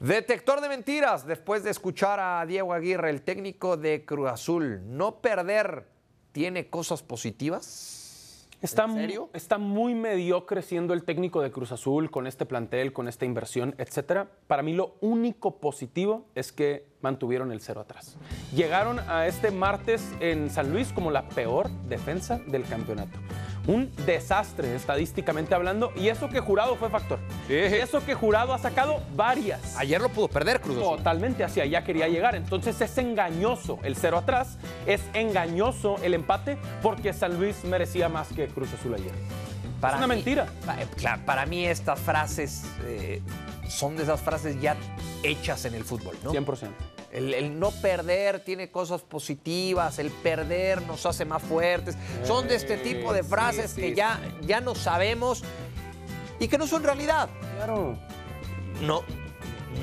Detector de mentiras, después de escuchar a Diego Aguirre, el técnico de Cruz Azul, ¿no perder tiene cosas positivas? Está, ¿En serio? está muy mediocre siendo el técnico de Cruz Azul con este plantel, con esta inversión, etcétera. Para mí lo único positivo es que mantuvieron el cero atrás. Llegaron a este martes en San Luis como la peor defensa del campeonato. Un desastre estadísticamente hablando y eso que Jurado fue factor. Sí. Eso que Jurado ha sacado varias. Ayer lo pudo perder Cruz Azul. Totalmente hacia allá quería llegar. Entonces es engañoso el cero atrás, es engañoso el empate porque San Luis merecía más que Cruz Azul ayer. es una mí- mentira. pa- eh, claro, para mí estas frases eh, son de esas frases ya hechas en el fútbol, ¿no? 100%. El, el no perder tiene cosas positivas, el perder nos hace más fuertes. Son de este tipo de frases que ya, ya no sabemos y que no son realidad. Claro. No,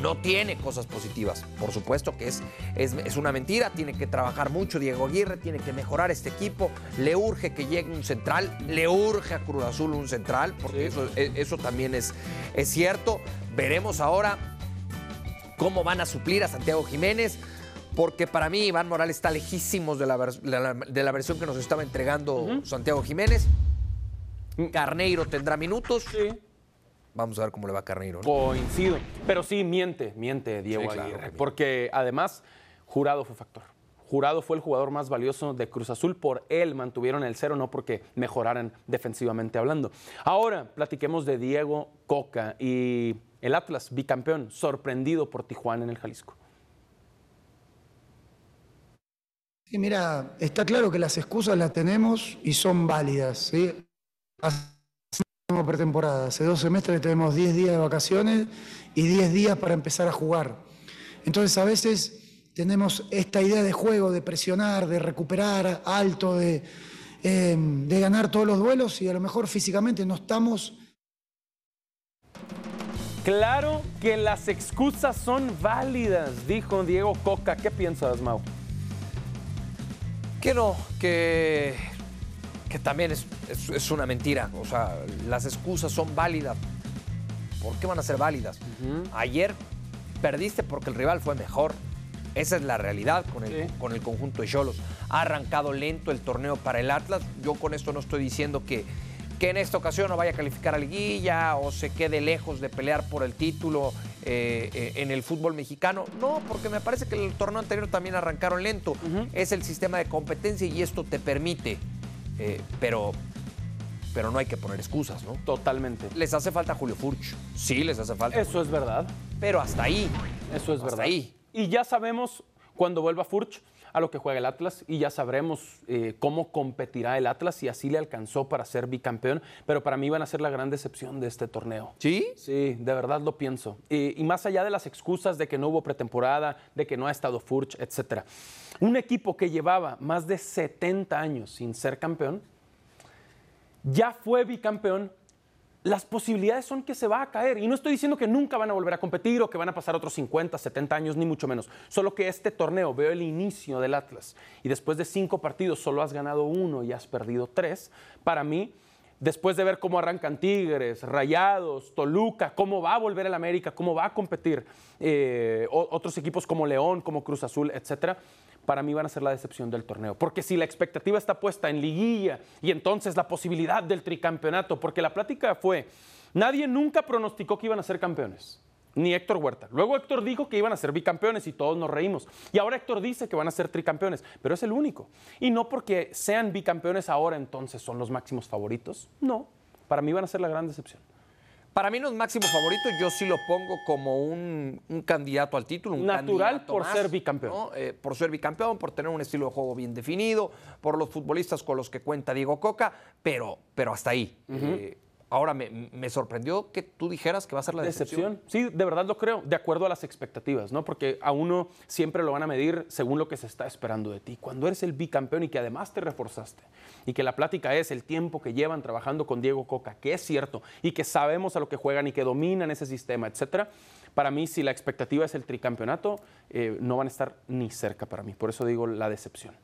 no tiene cosas positivas. Por supuesto que es, es, es una mentira, tiene que trabajar mucho Diego Aguirre, tiene que mejorar este equipo, le urge que llegue un central, le urge a Cruz Azul un central, porque eso, e- eso también es, es cierto. Veremos ahora cómo van a suplir a Santiago Jiménez, porque para mí Iván Morales está lejísimos de la, de la- de la versión que nos estaba entregando Santiago Jiménez. Carneiro tendrá minutos. Sí. Vamos a ver cómo le va a Carneiro. ¿no? Coincido. Pero sí, miente, miente Diego Sí, Aguirre. Porque además, Jurado fue factor. Jurado fue el jugador más valioso de Cruz Azul. Por él mantuvieron el cero, no porque mejoraran defensivamente hablando. Ahora platiquemos de Diego Coca y el Atlas, bicampeón, sorprendido por Tijuana en el Jalisco. Sí, mira, está claro que las excusas las tenemos y son válidas. ¿sí? Hacemos pretemporada. Hace dos semestres tenemos 10 días de vacaciones y 10 días para empezar a jugar. Entonces a veces tenemos esta idea de juego, de presionar, de recuperar alto, de, eh, de ganar todos los duelos y a lo mejor físicamente no estamos Claro que las excusas son válidas, dijo Diego Coca. ¿Qué piensas, Mau? Que no, que, que también es, es- es una mentira. O sea, las excusas son válidas. ¿Por qué van a ser válidas? Ayer perdiste porque el rival fue mejor. Esa es la realidad con el, Sí. con el conjunto de Cholos. Ha arrancado lento el torneo para el Atlas. Yo con esto no estoy diciendo que, que en esta ocasión no vaya a calificar a liguilla o se quede lejos de pelear por el título eh, eh, en el fútbol mexicano. No, porque me parece que el torneo anterior también arrancaron lento. Es el sistema de competencia y esto te permite. Eh, pero, pero no hay que poner excusas, ¿no? Totalmente. Les hace falta Julio Furch. Sí, les hace falta. Eso es verdad. Pero hasta ahí. Eso es Hasta verdad. ahí. Y ya sabemos cuando vuelva Furch a lo que juega el Atlas y ya sabremos eh, cómo competirá el Atlas y así le alcanzó para ser bicampeón, pero para mí van a ser la gran decepción de este torneo. ¿Sí? Sí, de verdad lo pienso. Y, y más allá de las excusas de que no hubo pretemporada, de que no ha estado Furch, etc. Un equipo que llevaba más de 70 años sin ser campeón, ya fue bicampeón, las posibilidades son que se va a caer. Y no estoy diciendo que nunca van a volver a competir o que van a pasar otros 50, 70 años, ni mucho menos. Solo que este torneo, veo el inicio del Atlas y después de cinco partidos solo has ganado uno y has perdido tres. Para mí, después de ver cómo arrancan Tigres, Rayados, Toluca, cómo va a volver el América, cómo va a competir eh, otros equipos como León, como Cruz Azul, etcétera, para mí van a ser la decepción del torneo. Porque si la expectativa está puesta en liguilla y entonces la posibilidad del tricampeonato, porque la plática fue, nadie nunca pronosticó que iban a ser campeones. Ni Héctor Huerta. Luego Héctor dijo que iban a ser bicampeones y todos nos reímos. Y ahora Héctor dice que van a ser tricampeones, pero es el único. Y no porque sean bicampeones ahora entonces son los máximos favoritos. No, para mí van a ser la gran decepción. Para mí no es máximo favorito, yo sí lo pongo como un, un candidato al título. Un Natural por más, ser bicampeón. ¿no? Eh, por ser bicampeón, por tener un estilo de juego bien definido, por los futbolistas con los que cuenta Diego Coca, pero, pero hasta ahí. Eh, ahora me, me sorprendió que tú dijeras que va a ser la decepción. Decepción. Sí, de verdad lo creo, de acuerdo a las expectativas, ¿no? Porque a uno siempre lo van a medir según lo que se está esperando de ti. Cuando eres el bicampeón y que además te reforzaste y que la plática es el tiempo que llevan trabajando con Diego Coca, que es cierto y que sabemos a lo que juegan y que dominan ese sistema, etcétera. Para mí, si la expectativa es el tricampeonato, eh, no van a estar ni cerca para mí. Por eso digo la decepción.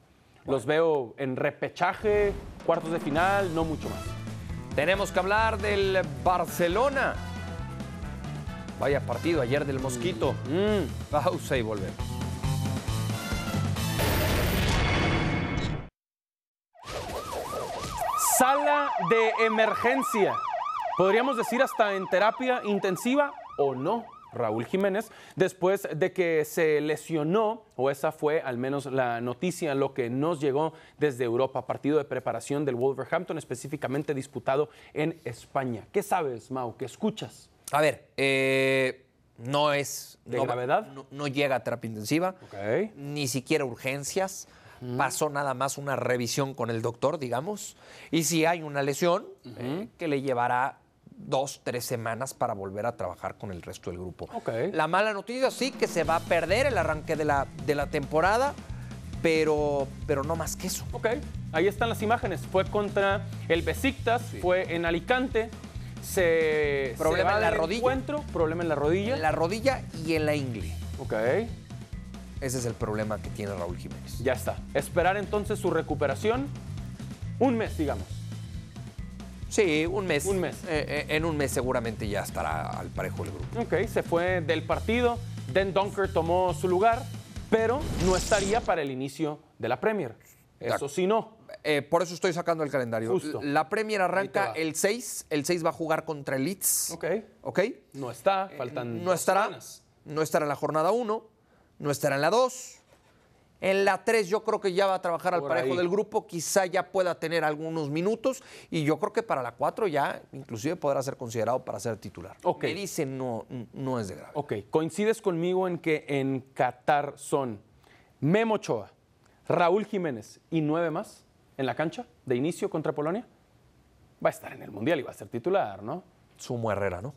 Los veo en repechaje, cuartos de final, no mucho más. Tenemos que hablar del Barcelona. Vaya partido ayer del Mosquito. Mm. Pausa y volvemos. Sala de emergencia. Podríamos decir hasta en terapia intensiva o no. Raúl Jiménez, después de que se lesionó, o esa fue al menos la noticia, lo que nos llegó desde Europa, partido de preparación del Wolverhampton, específicamente disputado en España. ¿Qué sabes, Mau? ¿Qué escuchas? A ver, eh, no es. ¿De no, gravedad? No, no llega a terapia intensiva. Ni siquiera urgencias. Pasó nada más una revisión con el doctor, digamos. Y si hay una lesión, eh, que le llevará dos, tres semanas para volver a trabajar con el resto del grupo. Ok. La mala noticia sí que se va a perder el arranque de la, de la temporada, pero, pero no más que eso. Ok, ahí están las imágenes. Fue contra el Besiktas, fue en Alicante. Se Problema se va en la rodilla. encuentro, problema en la rodilla. En la rodilla y en la ingle. Ok, Ese es el problema que tiene Raúl Jiménez. ya está. Esperar entonces su recuperación. Un mes, digamos. Sí, un mes. Un mes. Eh, eh, en un mes seguramente ya estará al parejo del grupo. Ok, se fue del partido. Den Dunker tomó su lugar, pero no estaría para el inicio de la Premier. Eso sí no. Eh, por eso estoy sacando el calendario. Justo. La Premier arranca el 6. El 6 va a jugar contra el Leeds. Ok. ¿Ok? No está, faltan No estará. semanas. No estará en la jornada 1. No estará en la 2. En la 3 yo creo que ya va a trabajar al Por parejo ahí. del grupo. Quizá ya pueda tener algunos minutos. Y yo creo que para la 4 ya inclusive podrá ser considerado para ser titular. Ok. Me dicen no, no es de grave. Ok, coincides conmigo en que en Qatar son Memo Ochoa, Raúl Jiménez y nueve más en la cancha de inicio contra Polonia, va a estar en el Mundial y va a ser titular, ¿no? Sumo Herrera, ¿no?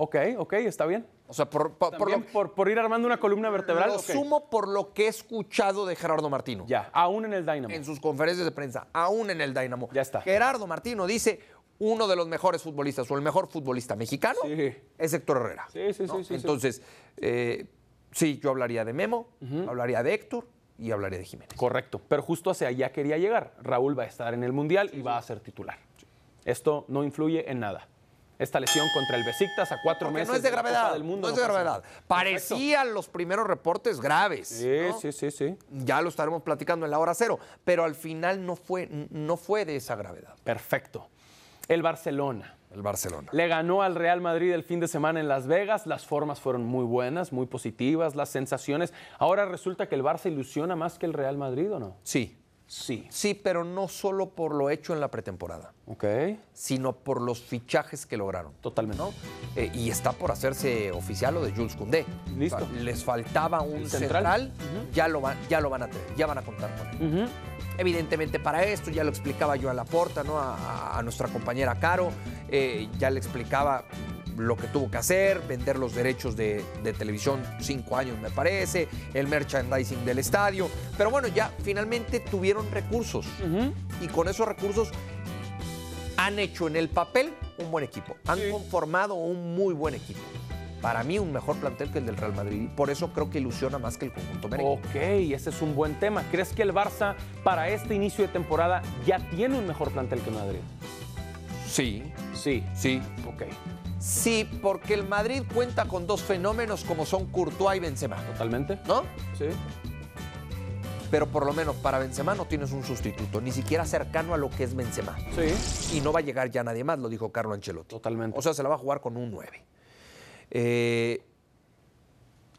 Ok, ok, está bien. O sea, por, por, por También lo, por, por ir armando una columna vertebral. lo sumo por lo que he escuchado de Gerardo Martino. Ya, aún en el Dynamo. en sus conferencias de prensa, aún en el Dynamo. Ya está. Gerardo Martino dice, uno de los mejores futbolistas o el mejor futbolista mexicano Sí. es Héctor Herrera. Sí, sí, ¿no? sí, sí, sí. Entonces, eh, sí, yo hablaría de Memo, hablaría de Héctor y hablaría de Jiménez. Correcto, pero justo hacia allá quería llegar. Raúl va a estar en el Mundial y va a ser titular. Esto no influye en nada. Esta lesión contra el Besiktas a cuatro Porque meses no es de gravedad, del Mundo no es de gravedad. nada. Parecían los primeros reportes graves. Sí, ¿no? sí, sí, sí. Ya lo estaremos platicando en la hora cero, pero al final no fue, no fue de esa gravedad. Perfecto. El Barcelona. El Barcelona. Le ganó al Real Madrid el fin de semana en Las Vegas. Las formas fueron muy buenas, muy positivas, las sensaciones. Ahora resulta que el Barça ilusiona más que el Real Madrid, ¿o no? Sí, Sí. sí, pero no solo por lo hecho en la pretemporada. Ok. sino por los fichajes que lograron. Totalmente. ¿no? Eh, y está por hacerse oficial lo de Jules Koundé. Listo. O sea, les faltaba un central, ya, lo van, ya lo van a tener, ya van a contar con él. Evidentemente para esto, ya lo explicaba yo a la porta, ¿no? a, a- a nuestra compañera Caro, eh, ya le explicaba lo que tuvo que hacer, vender los derechos de, de televisión, cinco años me parece, el merchandising del estadio, pero bueno, ya finalmente tuvieron recursos y con esos recursos han hecho en el papel un buen equipo, han Sí. conformado un muy buen equipo. Para mí un mejor plantel que el del Real Madrid, y por eso creo que ilusiona más que el conjunto merengue. Ok, ese es un buen tema. ¿Crees que el Barça para este inicio de temporada ya tiene un mejor plantel que Madrid? Sí, Sí. sí. Ok, Sí, porque el Madrid cuenta con dos fenómenos como son Courtois y Benzema, totalmente. ¿no? Sí. Pero por lo menos para Benzema no tienes un sustituto, ni siquiera cercano a lo que es Benzema. Sí. Y no va a llegar ya nadie más, lo dijo Carlo Ancelotti. Totalmente. O sea, se la va a jugar con un 9. Eh,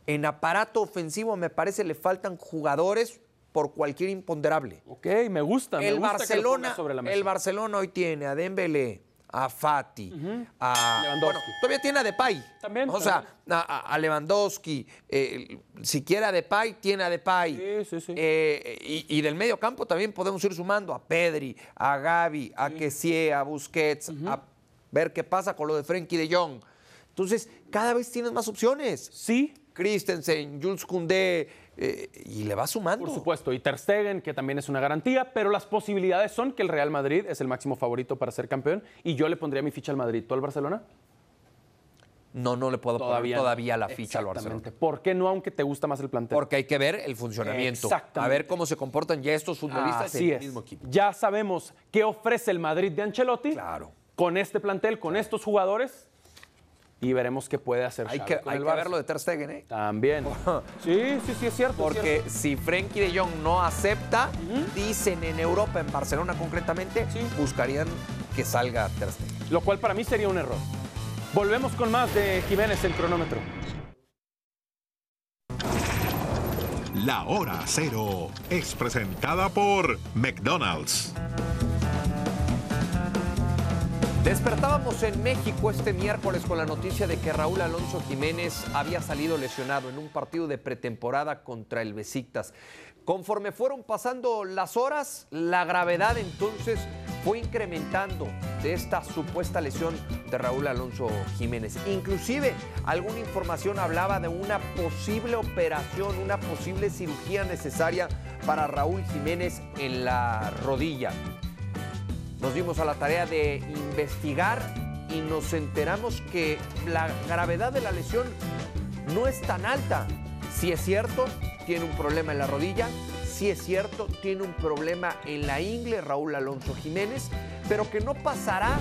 en aparato ofensivo me parece le faltan jugadores por cualquier imponderable. Ok, me gusta. me El gusta Barcelona, pongas sobre la mesa. el Barcelona hoy tiene a Dembélé, a Fati, a Lewandowski. bueno, todavía tiene a Depay. También, O sea, a, a- a Lewandowski, eh, siquiera a Depay tiene a Depay. Sí, sí, sí. Eh, y, y del medio campo también podemos ir sumando a Pedri, a Gaby, a Kessie, a Busquets, a ver qué pasa con lo de Frenkie de Jong. Entonces, cada vez tienes más opciones. Sí, Christensen, Jules Koundé, eh, y le va sumando. por supuesto. Y Ter Stegen, que también es una garantía, pero las posibilidades son que el Real Madrid es el máximo favorito para ser campeón y yo le pondría mi ficha al Madrid. ¿Tú al Barcelona? No, no le puedo Todavía. poner todavía la ficha al. Barcelona. ¿Por qué no, aunque te gusta más el plantel? Porque hay que ver el funcionamiento. Exactamente. A ver cómo se comportan ya estos futbolistas Así en el es. mismo equipo. Ya sabemos qué ofrece el Madrid de Ancelotti. Claro. Con este plantel, con estos jugadores. Y veremos qué puede hacer Hay Xavi que, con hay el que Barça. ver lo de Ter Stegen, ¿eh? También. Sí, sí, sí, es cierto. es Porque cierto. si Frenkie de Jong no acepta, dicen en Europa, en Barcelona concretamente, Sí. buscarían que salga Ter Stegen. Lo cual para mí sería un error. Volvemos con más de Jiménez en cronómetro. La hora cero es presentada por McDonald's. Despertábamos en México este miércoles con la noticia de que Raúl Alonso Jiménez había salido lesionado en un partido de pretemporada contra el Besiktas. Conforme fueron pasando las horas, la gravedad entonces fue incrementando de esta supuesta lesión de Raúl Alonso Jiménez. Inclusive alguna información hablaba de una posible operación, una posible cirugía necesaria para Raúl Jiménez en la rodilla. Nos dimos a la tarea de investigar y nos enteramos que la gravedad de la lesión no es tan alta. Si es cierto, tiene un problema en la rodilla, si es cierto, tiene un problema en la ingle Raúl Alonso Jiménez, pero que no pasará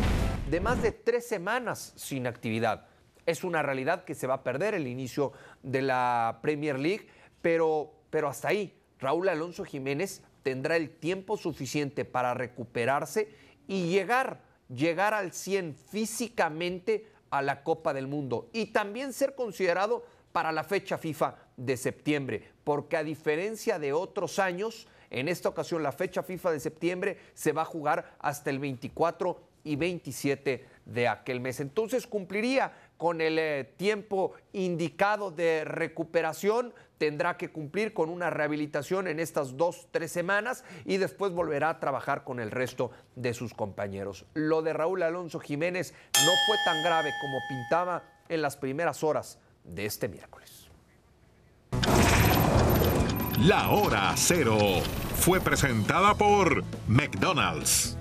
de más de tres semanas sin actividad. Es una realidad que se va a perder el inicio de la Premier League, pero, pero hasta ahí, Raúl Alonso Jiménez tendrá el tiempo suficiente para recuperarse y llegar, llegar al 100 físicamente a la Copa del Mundo y también ser considerado para la fecha FIFA de septiembre, porque a diferencia de otros años, en esta ocasión la fecha FIFA de septiembre se va a jugar hasta el 24 y 27 de aquel mes. Entonces cumpliría con el eh, tiempo indicado de recuperación, tendrá que cumplir con una rehabilitación en estas dos, tres semanas y después volverá a trabajar con el resto de sus compañeros. Lo de Raúl Alonso Jiménez no fue tan grave como pintaba en las primeras horas de este miércoles. La hora cero fue presentada por McDonald's.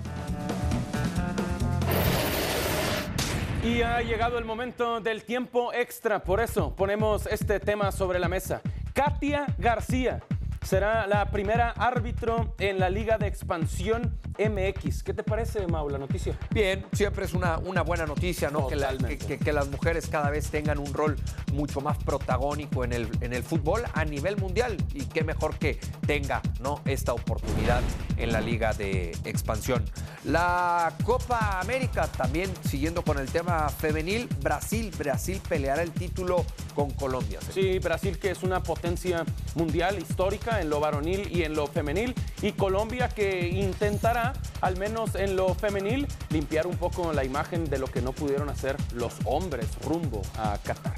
Y ha llegado el momento del tiempo extra, por eso ponemos este tema sobre la mesa. Katia García será la primera árbitro en la Liga de Expansión MX. ¿Qué te parece, Mau, la noticia? Bien, siempre es una, una buena noticia, ¿no? Que, la- Totalmente. que- que las mujeres cada vez tengan un rol mucho más protagónico en el, en el fútbol a nivel mundial. Y qué mejor que tenga, ¿no? Esta oportunidad en la Liga de Expansión. La Copa América, también siguiendo con el tema femenil, Brasil, Brasil peleará el título con Colombia. Sí, Brasil que es una potencia mundial histórica en lo varonil y en lo femenil y Colombia que intentará, al menos en lo femenil, limpiar un poco la imagen de lo que no pudieron hacer los hombres rumbo a Qatar.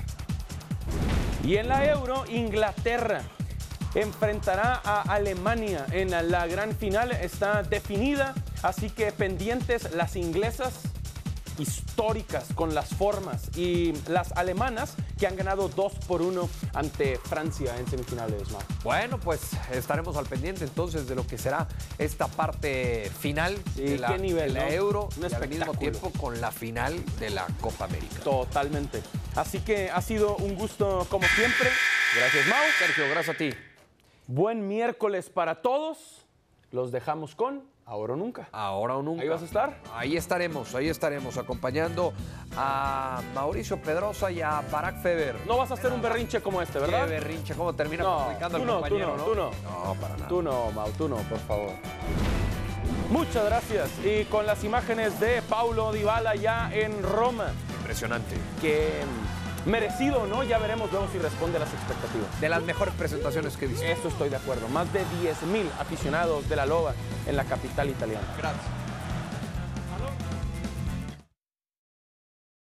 Y en la Euro, Inglaterra enfrentará a Alemania en la gran final. Está definida, así que pendientes las inglesas históricas con las formas y las alemanas que han ganado 2 por 1 ante Francia en semifinales. Mau. Bueno, pues estaremos al pendiente entonces de lo que será esta parte final Sí, de la, qué nivel, de la ¿no? Euro Un y al mismo tiempo con la final de la Copa América. Totalmente. Así que ha sido un gusto como siempre. Gracias, Mau. Sergio, gracias a ti. Buen miércoles para todos. Los dejamos con Ahora o Nunca. Ahora o nunca. ¿Ahí vas a estar? Ahí estaremos, ahí estaremos acompañando a Mauricio Pedrosa y a Barack Feber. No vas a hacer un berrinche como este, ¿verdad? Qué berrinche, cómo termina No, complicando tú no, tú compañero, no, tú no. No, para nada. Tú no, Mau, tú no, por favor. Muchas gracias. Y con las imágenes de Paulo Dybala ya en Roma, Impresionante. que merecido, ¿no? Ya veremos luego si responde a las expectativas. De las mejores presentaciones que he visto. Eso estoy de acuerdo. Más de 10.000 aficionados de la Loba en la capital italiana. Gracias.